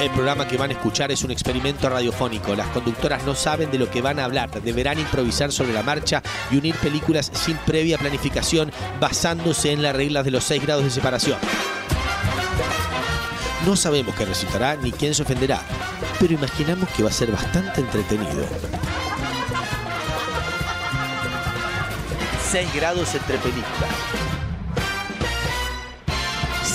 El programa que van a escuchar es un experimento radiofónico. Las conductoras no saben de lo que van a hablar. Deberán improvisar sobre la marcha y unir películas sin previa planificación basándose en las reglas de los 6 grados de separación. No sabemos qué resultará ni quién se ofenderá, pero imaginamos que va a ser bastante entretenido. 6 grados entre películas.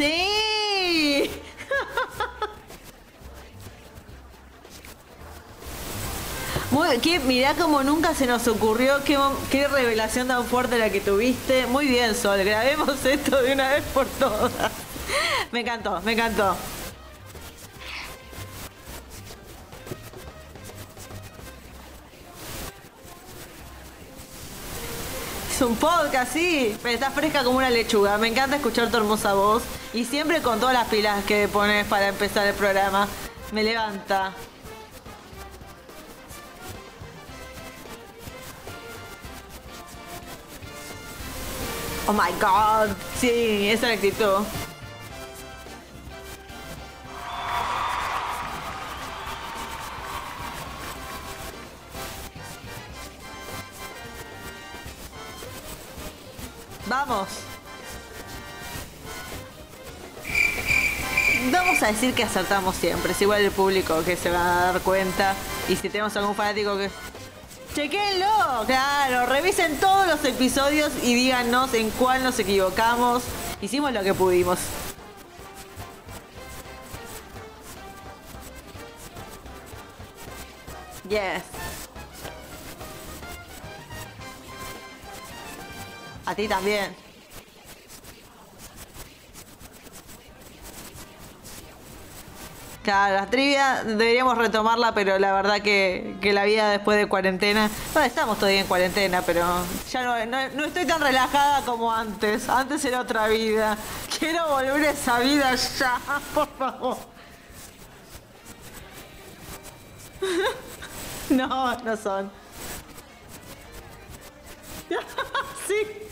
Sí. Muy, mirá como nunca se nos ocurrió, qué, qué revelación tan fuerte la que tuviste. Muy bien, Sol, grabemos esto de una vez por todas. Me encantó, me encantó. Es un podcast, sí, pero está fresca como una lechuga. Me encanta escuchar tu hermosa voz y siempre con todas las pilas que pones para empezar el programa. Me levanta. Oh my god, sí, esa es la actitud. Vamos. Vamos a decir que acertamos siempre. Es igual el público que se va a dar cuenta. Y si tenemos algún fanático que. ¡Chequenlo! Claro, revisen todos los episodios y díganos en cuál nos equivocamos. Hicimos lo que pudimos. Yes. A ti también. La trivia deberíamos retomarla, pero la verdad que, la vida después de cuarentena. Bueno, estamos todavía en cuarentena, pero ya no, no, no estoy tan relajada como antes. Antes era otra vida. Quiero volver a esa vida ya, por favor. No, no son. sí.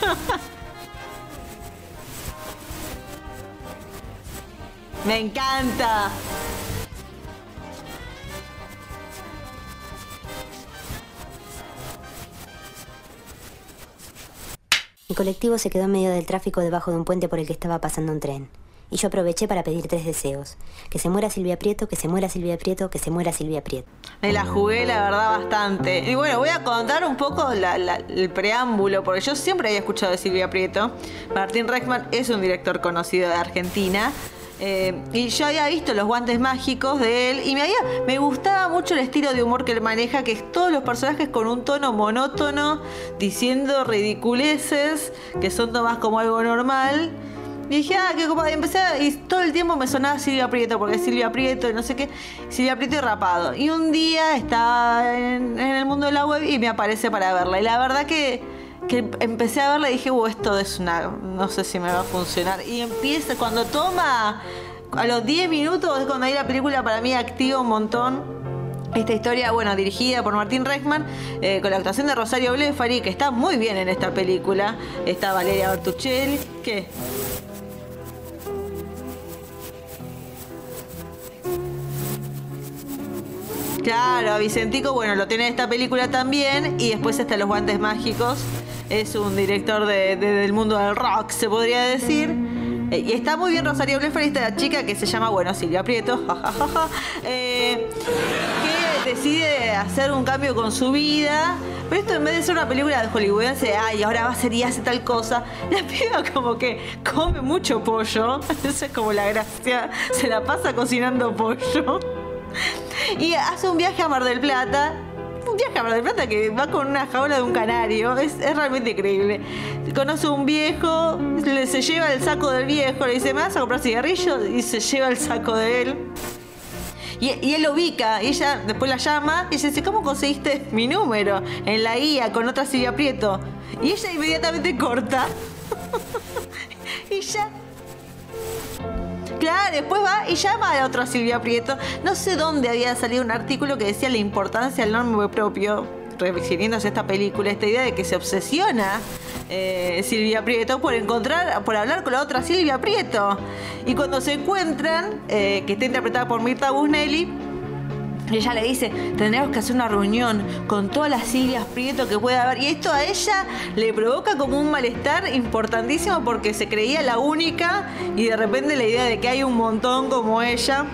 Me encanta. Mi colectivo se quedó en medio del tráfico debajo de un puente por el que estaba pasando un tren. Y yo aproveché para pedir tres deseos. Que se muera Silvia Prieto, que se muera Silvia Prieto, que se muera Silvia Prieto. Me la jugué, la verdad, bastante. Y bueno, voy a contar un poco el preámbulo, porque yo siempre había escuchado de Silvia Prieto. Martín Reichman es un director conocido de Argentina. eh, y yo había visto los guantes mágicos de él y me, había, me gustaba mucho el estilo de humor que él maneja, que es todos los personajes con un tono monótono, diciendo ridiculeces, que son tomadas como algo normal. Y dije, ah, qué copado. Y empecé y todo el tiempo me sonaba Silvia Prieto, porque Silvia Prieto y no sé qué. Silvia Prieto y rapado. Y un día estaba en, el mundo de la web y me aparece para verla. Y la verdad que, que empecé a verla y dije, uh, esto es una. No sé si me va a funcionar. Y empieza, cuando toma. A los 10 minutos es cuando ahí la película para mí activa un montón. Esta historia, bueno, dirigida por Martín Reichman, eh, con la actuación de Rosario Blefari, que está muy bien en esta película. Está Valeria Bertuccelli. ¿Qué? Claro, a Vicentico, bueno, lo tiene esta película también. Y después está Los Guantes Mágicos. Es un director de- de- del mundo del rock, se podría decir. Eh, Y está muy bien Rosario Bleffer, esta chica que se llama, bueno, Silvia Prieto, eh, que decide hacer un cambio con su vida. Pero esto en vez de ser una película de hollywoodense, de, ay, ahora va a ser y hace tal cosa, la piba como que come mucho pollo. Esa es como la gracia. Se la pasa cocinando pollo. Y hace un viaje a Mar del Plata. Un viaje a Mar del Plata que va con una jaula de un canario. Es, realmente increíble. Conoce a un viejo, le- se lleva el saco del viejo, le dice, ¿me vas a comprar cigarrillos? Y se lleva el saco de él. Y, y él lo ubica, y ella después la llama y ella dice, ¿cómo conseguiste mi número? En la guía con otra Silvia Prieto. Y ella inmediatamente corta. y ya Después va y llama a la otra Silvia Prieto. No sé dónde había salido un artículo que decía la importancia del nombre propio, refiriéndose a esta película, esta idea de que se obsesiona eh, Silvia Prieto por encontrar, por hablar con la otra Silvia Prieto. Y cuando se encuentran, eh, que está interpretada por Mirta Busnelli, ella le dice, tendremos que hacer una reunión con todas las Silvias Prieto que pueda haber. Y esto a ella le provoca como un malestar importantísimo porque se creía la única y de repente la idea de que hay un montón como ella.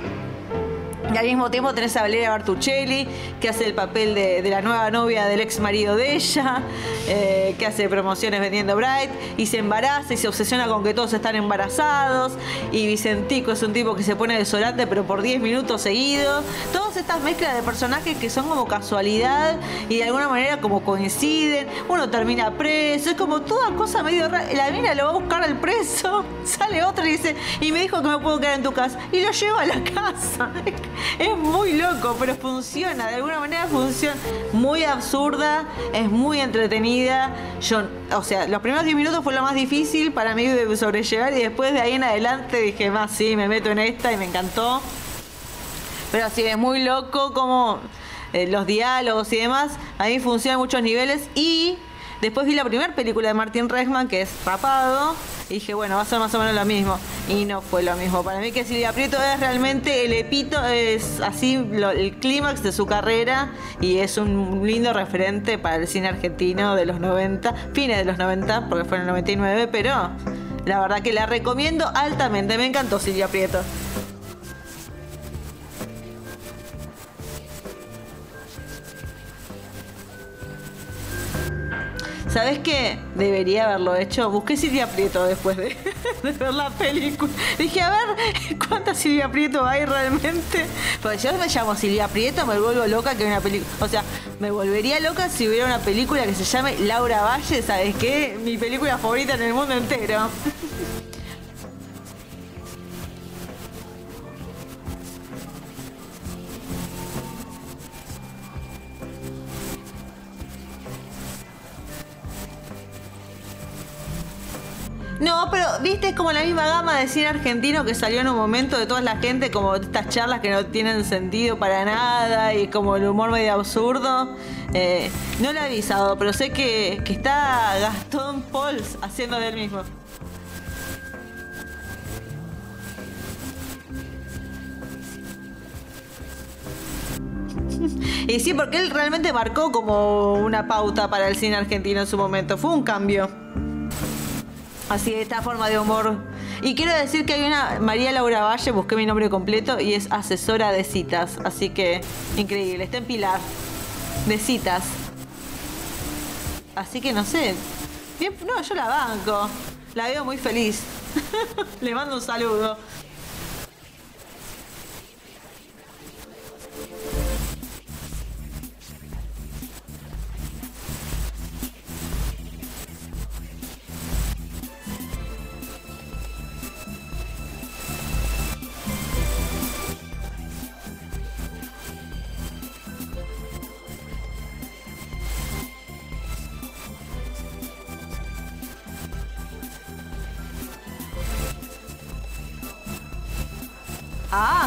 Y al mismo tiempo tenés a Valeria Bartuccelli, que hace el papel de, la nueva novia del ex marido de ella, eh, que hace promociones vendiendo Bright, y se embaraza y se obsesiona con que todos están embarazados. Y Vicentico es un tipo que se pone desodorante, pero por 10 minutos seguidos. Todas estas mezclas de personajes que son como casualidad y de alguna manera como coinciden. Uno termina preso, es como toda cosa medio rara. La mina lo va a buscar al preso, sale otra y dice, y me dijo que me puedo quedar en tu casa. Y lo lleva a la casa. Es muy loco, pero funciona, de alguna manera funciona. Muy absurda, es muy entretenida. Yo, o sea, los primeros 10 minutos fue lo más difícil para mí de sobrellevar y después de ahí en adelante dije, más sí, me meto en esta y me encantó. Pero sí, es muy loco como eh, los diálogos y demás. A mí funciona a muchos niveles. Y después vi la primera película de Martin Reisman, que es Rapado. Y dije, bueno, va a ser más o menos lo mismo. Y no fue lo mismo. Para mí que Silvia Prieto es realmente el epito, es así el clímax de su carrera. Y es un lindo referente para el cine argentino de los 90, fines de los 90, porque fue en el 99. Pero la verdad que la recomiendo altamente. Me encantó Silvia Prieto. ¿Sabes qué? Debería haberlo hecho. Busqué Silvia Prieto después de, ver la película. Dije, a ver, ¿cuánta Silvia Prieto hay realmente? Porque yo me llamo Silvia Prieto, me vuelvo loca que una película. O sea, me volvería loca si hubiera una película que se llame Laura Valle, ¿sabes qué? Mi película favorita en el mundo entero. Es como la misma gama de cine argentino que salió en un momento de toda la gente, como estas charlas que no tienen sentido para nada y como el humor medio absurdo. Eh, no la he avisado, pero sé que, que está Gastón Pauls haciendo del mismo. Y sí, porque él realmente marcó como una pauta para el cine argentino en su momento. Fue un cambio. Así, esta forma de humor. Y quiero decir que hay una María Laura Valle, busqué mi nombre completo, y es asesora de citas. Así que, increíble, está en Pilar. De citas. Así que no sé. No, yo la banco. La veo muy feliz. Le mando un saludo.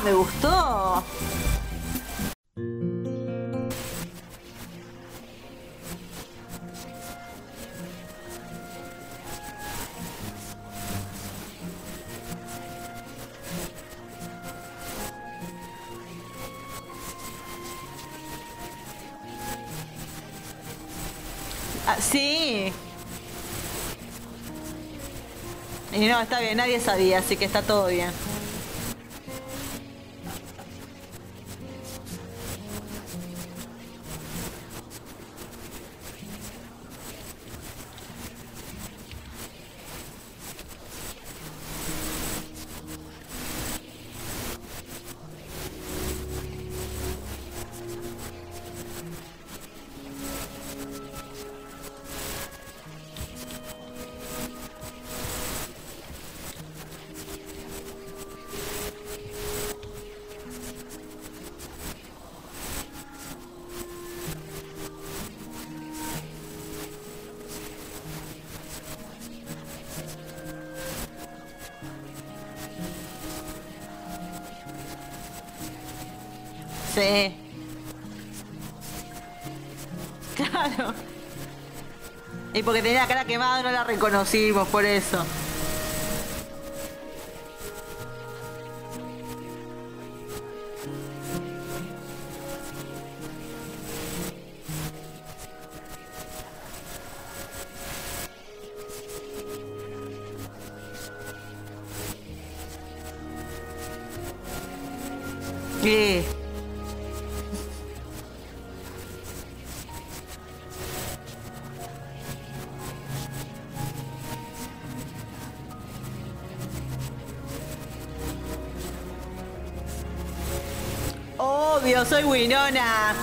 me gustó. Ah, sí. Y no, está bien, nadie sabía, así que está todo bien. Y porque tenía la cara quemada no la reconocimos, por eso. Eh. Winona.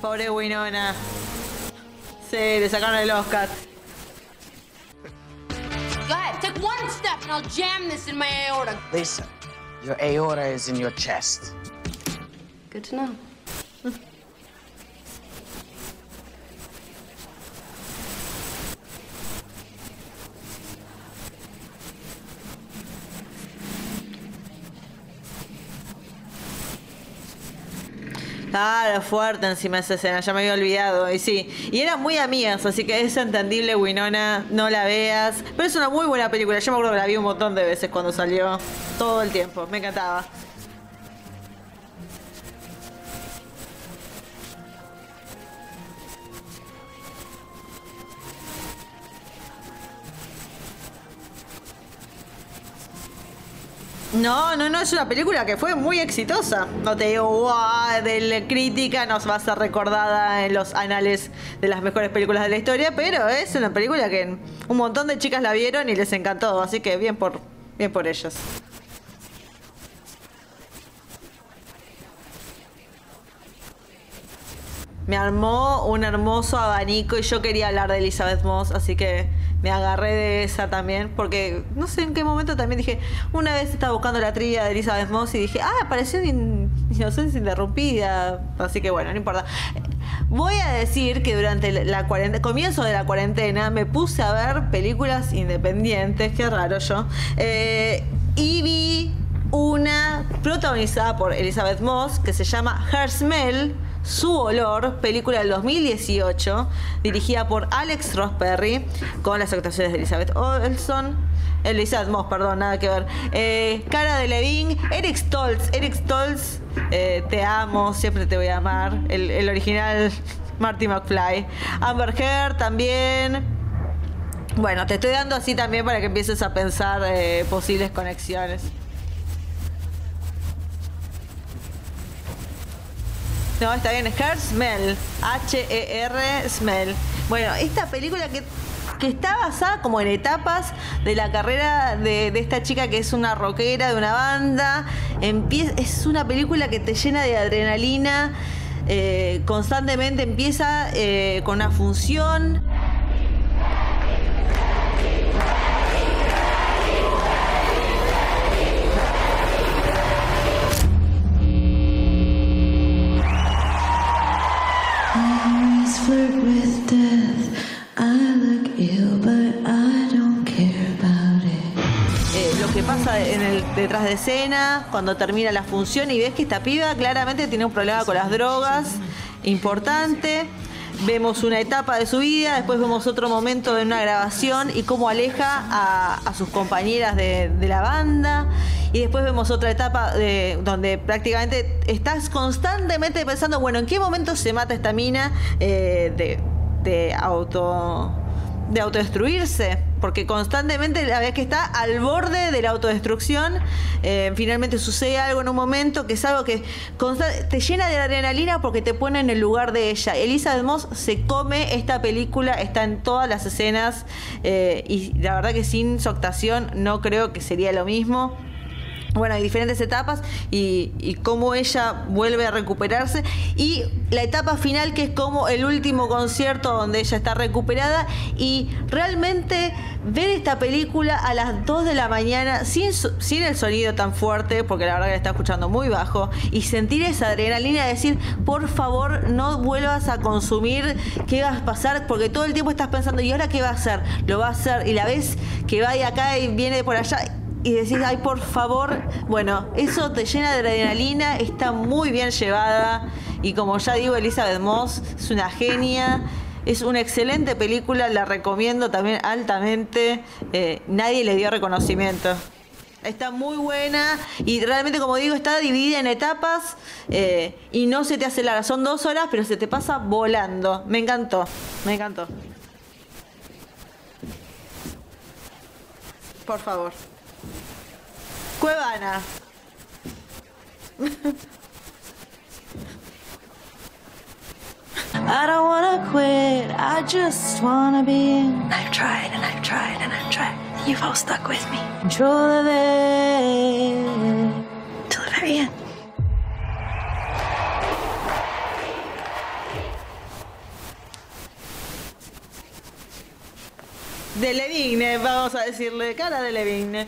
Pobre Winona. Sí, le sacaron el Oscar. Go ahead, take one step and I'll jam this in my aorta. Lisa, your aorta is in your chest. Good to know. Claro, fuerte encima esa escena, ya me había olvidado. Y sí, y eran muy amigas, así que es entendible, Winona, no la veas. Pero es una muy buena película, yo me acuerdo que la vi un montón de veces cuando salió, todo el tiempo, me encantaba. No, no, no, es una película que fue muy exitosa. No te digo, wow, de la crítica nos va a ser recordada en los anales de las mejores películas de la historia, pero es una película que un montón de chicas la vieron y les encantó, así que bien por, bien por ellos. Me armó un hermoso abanico y yo quería hablar de Elizabeth Moss, así que me agarré de esa también, porque no sé en qué momento también dije, una vez estaba buscando la trivia de Elizabeth Moss y dije, ah, apareció en Inocencia Interrumpida, así que bueno, no importa. Voy a decir que durante la cuarentena, comienzo de la cuarentena, me puse a ver películas independientes, qué raro yo, eh, y vi una protagonizada por Elizabeth Moss que se llama Her Smell, su olor, película del 2018, dirigida por Alex Ross Perry, con las actuaciones de Elizabeth Olson, Elizabeth Moss, perdón, nada que ver, eh, Cara de Levine, Eric Stoltz, Eric Stoltz, eh, te amo, siempre te voy a amar, el, el original Marty McFly, Amber Heard también. Bueno, te estoy dando así también para que empieces a pensar eh, posibles conexiones. No, está bien, Her Smell. H-E-R Smell. Bueno, esta película que, que está basada como en etapas de la carrera de, de esta chica que es una rockera de una banda. Empie- es una película que te llena de adrenalina. eh, constantemente empieza eh, con una función. Lo que pasa en el detrás de escena, cuando termina la función y ves que esta piba claramente tiene un problema con las drogas importante. Vemos una etapa de su vida, después vemos otro momento de una grabación y cómo aleja a, sus compañeras de, de la banda. Y después vemos otra etapa de, donde prácticamente estás constantemente pensando, bueno, ¿en qué momento se mata esta mina eh, de, de auto de autodestruirse? Porque constantemente la vez que está al borde de la autodestrucción, eh, finalmente sucede algo en un momento que es algo que te llena de adrenalina porque te pone en el lugar de ella. Elizabeth Moss se come esta película, está en todas las escenas eh, y la verdad que sin su actuación no creo que sería lo mismo bueno, hay diferentes etapas y, cómo ella vuelve a recuperarse. Y la etapa final, que es como el último concierto donde ella está recuperada. Y realmente ver esta película a las 2 de la mañana, sin, sin el sonido tan fuerte, porque la verdad que la está escuchando muy bajo, y sentir esa adrenalina de decir, por favor, no vuelvas a consumir, ¿qué va a pasar? Porque todo el tiempo estás pensando, ¿y ahora qué va a hacer? Lo va a hacer, y la ves que va de acá y viene de por allá y decís, ay, por favor, bueno, eso te llena de adrenalina, está muy bien llevada y como ya digo, Elizabeth Moss es una genia, es una excelente película, la recomiendo también altamente, eh, nadie le dio reconocimiento. Está muy buena y realmente, como digo, está dividida en etapas eh, y no se te hace larga. Son dos horas, pero se te pasa volando. Me encantó, me encantó. Por favor. Cuevana. I don't wanna quit, I just wanna be in. I've tried and I've tried and I've tried. You've all stuck with me. Control of it. Till the very end. De Levigne, vamos a decirle. Cara de Levigne.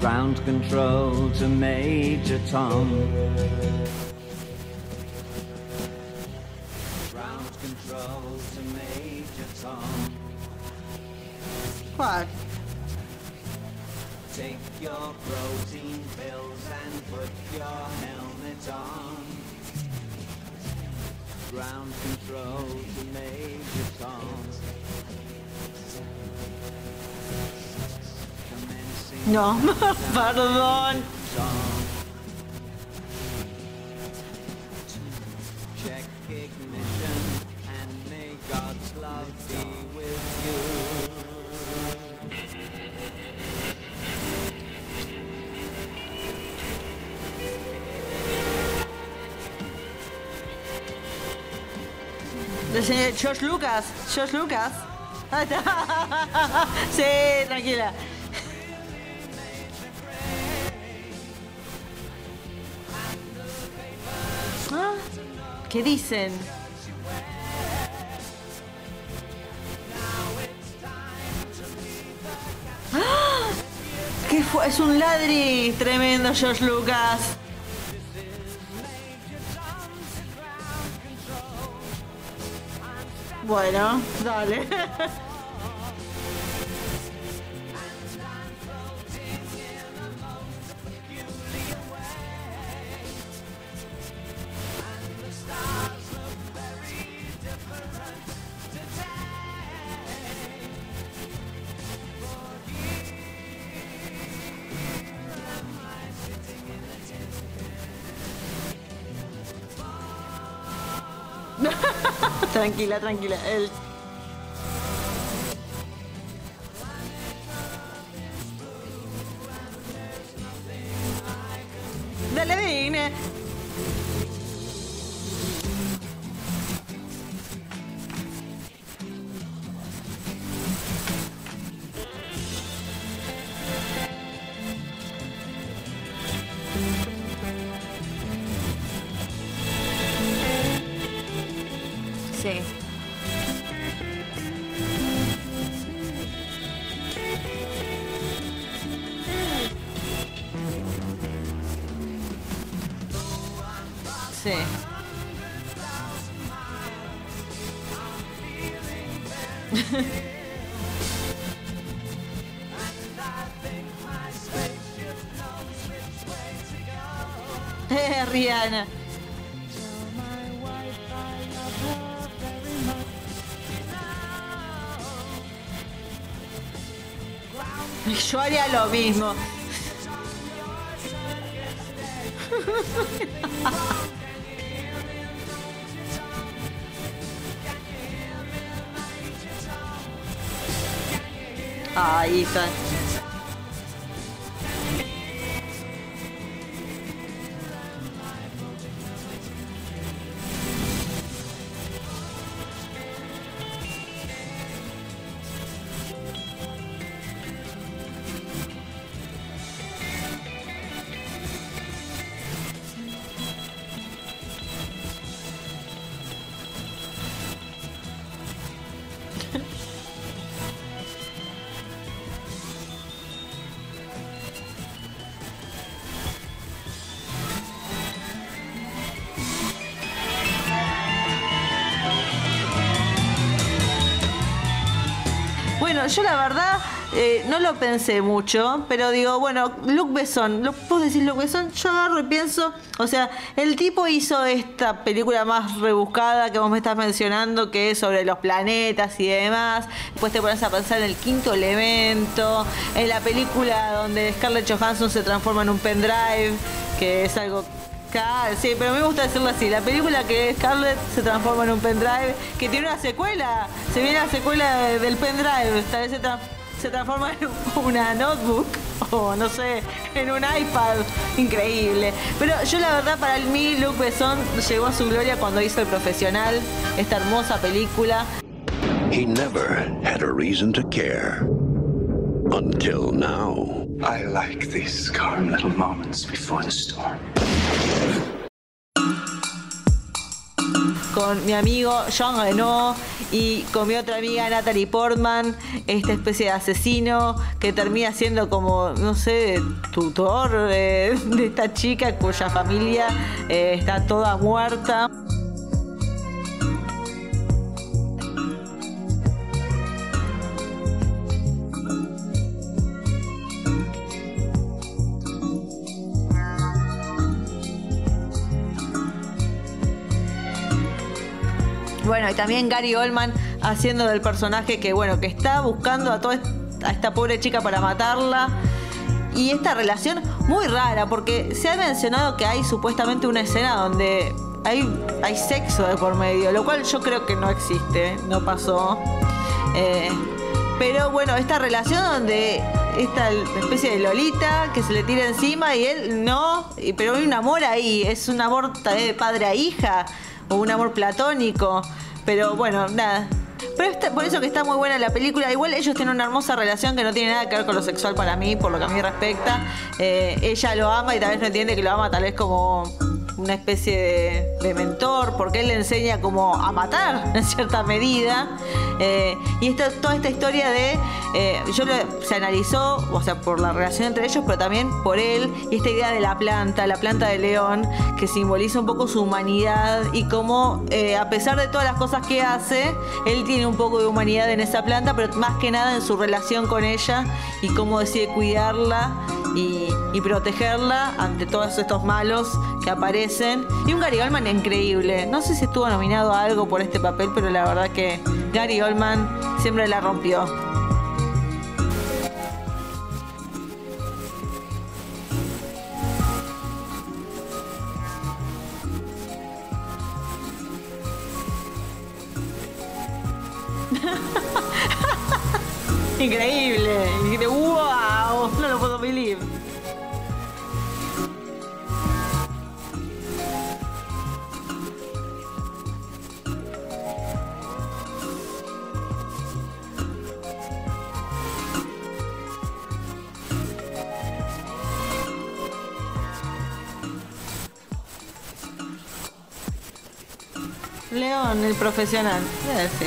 Ground control to Major Tom. ¿Cuál? Take your protein pills and put your helmet on. Ground control to Major Tom. Commencing No, perdón. Señor George Lucas. George Lucas. Sí, tranquila. Ah, ¿Qué dicen? ¡Ah! ¿Qué fue? Es un ladri tremendo, George Lucas. Bueno, dale. tranquila, tranquila. El... Eh, Rihanna. Yo haría lo mismo. Ahí está. Bueno, yo la verdad eh, no lo pensé mucho, pero digo, bueno, Luc Besson, ¿lo puedo decir Luc Besson? Yo agarro y pienso, o sea, el tipo hizo esta película más rebuscada que vos me estás mencionando, que es sobre los planetas y demás. Después te pones a pensar en el quinto elemento, en la película donde Scarlett Johansson se transforma en un pendrive, que es algo Claro, sí, pero me gusta decirlo así. La película que Scarlett se transforma en un pendrive, que tiene una secuela. Se viene la secuela de- del pendrive. Tal vez se transforma en una notebook o no sé, en un iPad. Increíble. Pero yo la verdad para mí Luc Besson llegó a su gloria cuando hizo El Profesional, esta hermosa película. He never had a reason to care. Until now. I like these calm little moments before the storm. con mi amigo John Reno y con mi otra amiga Natalie Portman, esta especie de asesino que termina siendo como, no sé, tutor eh, de esta chica cuya familia eh, está toda muerta. Bueno, y también Gary Oldman haciendo del personaje que, bueno, que está buscando a toda a esta pobre chica para matarla. Y esta relación muy rara, porque se ha mencionado que hay supuestamente una escena donde hay, hay sexo de por medio, lo cual yo creo que no existe, no pasó. Eh, pero bueno, esta relación donde esta especie de Lolita que se le tira encima y él no, pero hay un amor ahí, es un amor de padre a hija o un amor platónico, pero bueno, nada. Pero está- por eso que está muy buena la película. Igual ellos tienen una hermosa relación que no tiene nada que ver con lo sexual para mí, por lo que a mí respecta. Eh, ella lo ama y tal vez no entiende que lo ama tal vez como una especie de, mentor, porque él le enseña como a matar en cierta medida. Eh, y esta, toda esta historia de, eh, yo se analizó, o sea, por la relación entre ellos, pero también por él, y esta idea de la planta, la planta de león, que simboliza un poco su humanidad y cómo, eh, a pesar de todas las cosas que hace, él tiene un poco de humanidad en esa planta, pero más que nada en su relación con ella y cómo decide cuidarla y, protegerla ante todos estos malos que aparecen. Y un Gary Oldman increíble. No sé si estuvo nominado a algo por este papel, pero la verdad que Gary Oldman siempre la rompió. León, el profesional. Sí,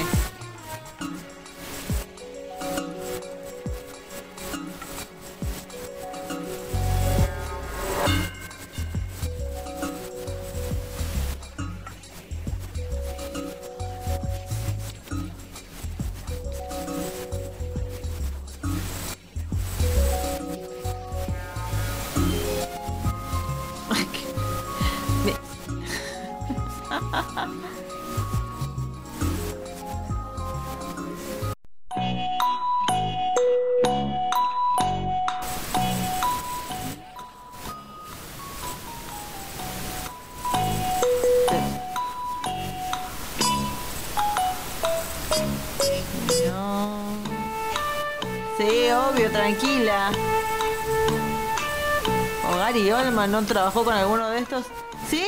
Gary Oldman no trabajó con alguno de estos? ¿Sí?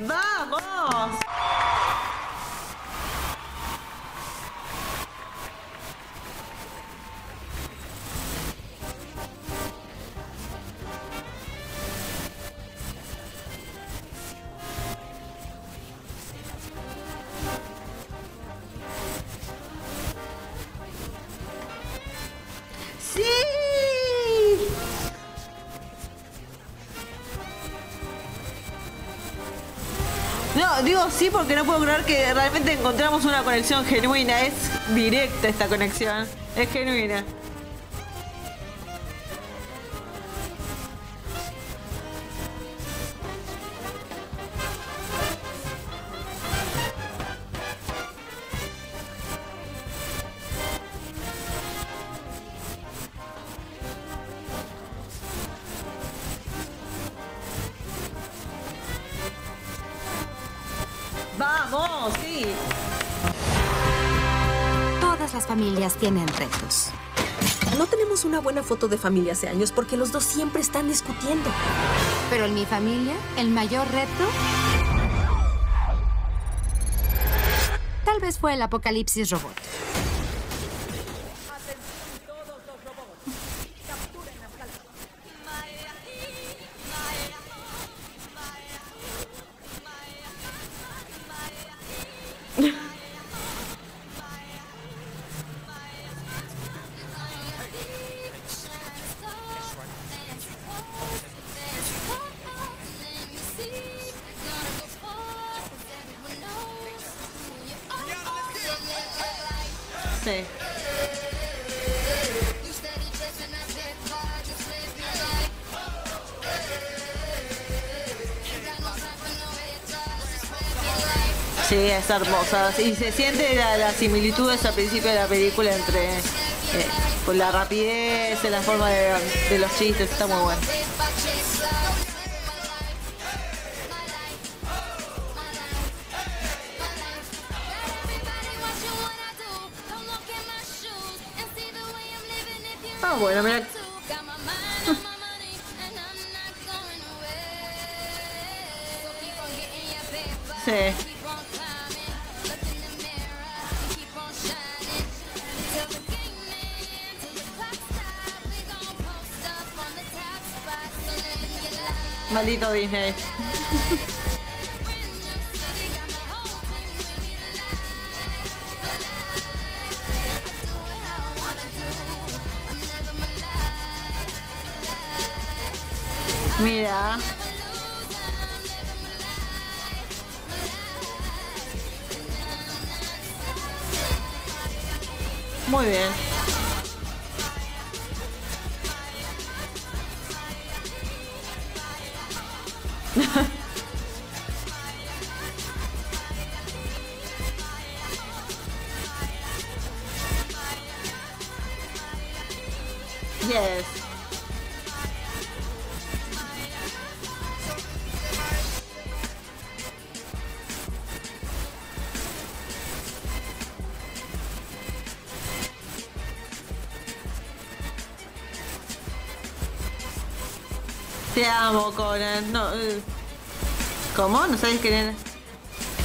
¡Vamos! Porque no puedo creer que realmente encontramos una conexión genuina. Es directa esta conexión. Es genuina. Las familias tienen retos. No tenemos una buena foto de familia hace años porque los dos siempre están discutiendo. Pero en mi familia, el mayor reto tal vez fue el apocalipsis robot. Sí, es hermosa. Y se siente la, la similitudes al principio de la película entre eh, la rapidez, la forma de, de los chistes. Está muy bueno. Ah, bueno, mira. Sí. Mira. Muy bien. Te amo, Conan. No, eh. ¿Cómo? ¿No sabes quién?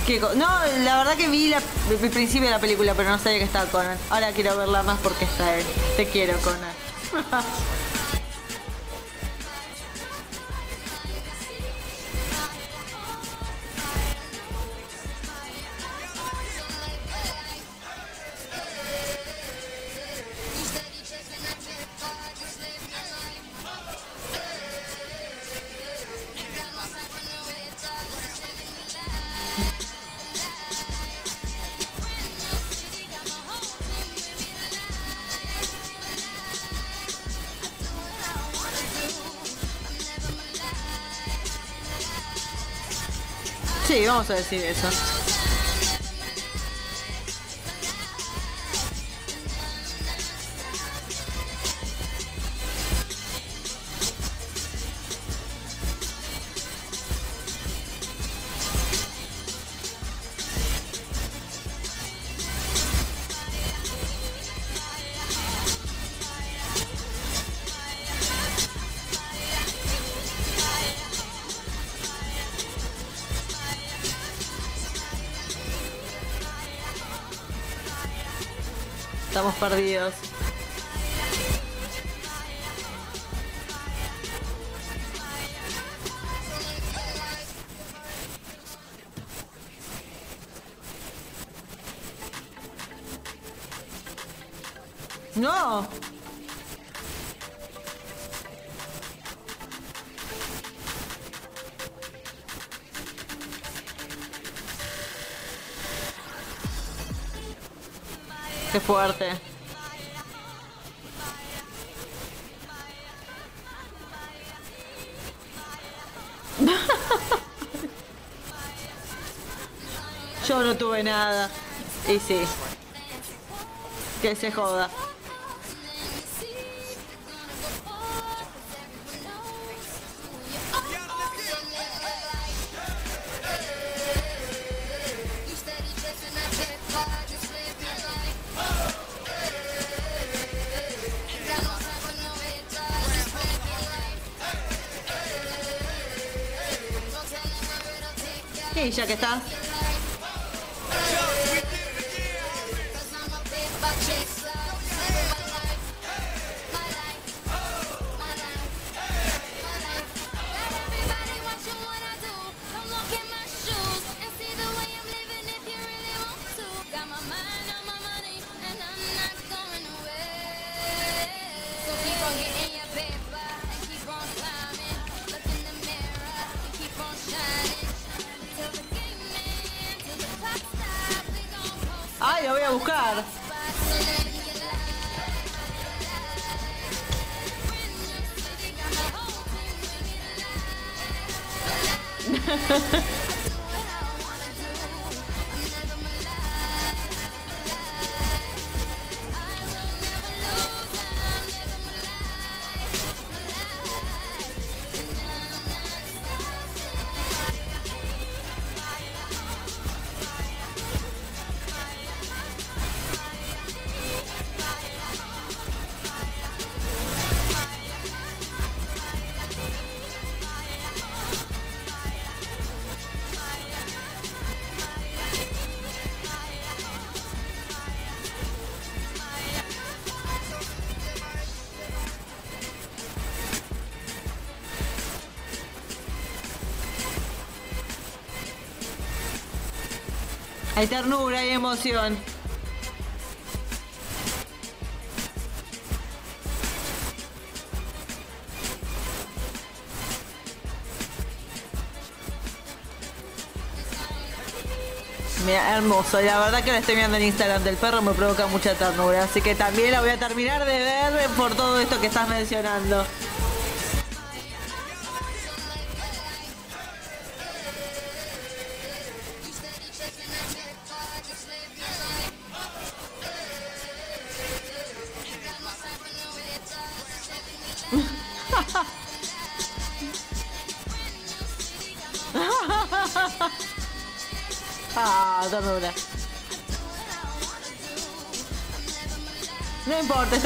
¿Qué co- no, la verdad que vi la, el principio de la película, pero no sabía que estaba Conan. Ahora quiero verla más porque está él. Te quiero, Conan. Ha ha ha! Sí, vamos a decir eso. Perdidos. No. Qué fuerte. Yo no tuve nada. Y sí. Que se joda. Y ya que está. Lo voy a buscar. Hay ternura, hay emoción. Mira, hermoso. La verdad que lo estoy viendo en Instagram del perro me provoca mucha ternura. Así que también la voy a terminar de ver por todo esto que estás mencionando.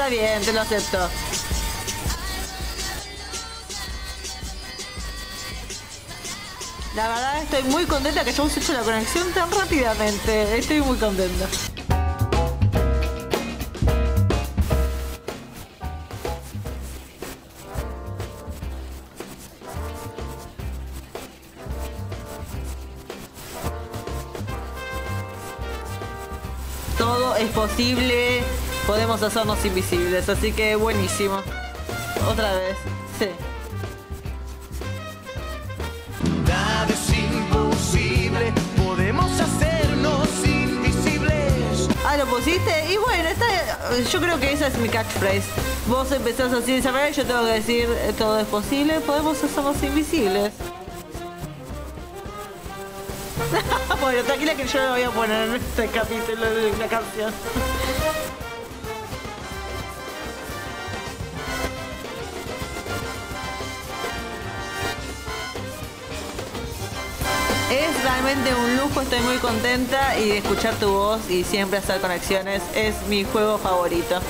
Bien, te lo acepto. La verdad estoy muy contenta que hayamos hecho la conexión tan rápidamente. Estoy muy contenta. Todo es posible, podemos hacernos invisibles, así que buenísimo. Otra vez, sí. Nada es imposible, podemos hacernos invisibles. Ah, ¿lo pusiste? Y bueno, esta- yo creo que esa es mi catchphrase. Vos empezás así de y yo tengo que decir eh, todo es posible, podemos hacernos invisibles. bueno, tranquila que yo lo voy a poner en este capítulo de la canción. Realmente un lujo, estoy muy contenta y escuchar tu voz y siempre hacer conexiones es mi juego favorito.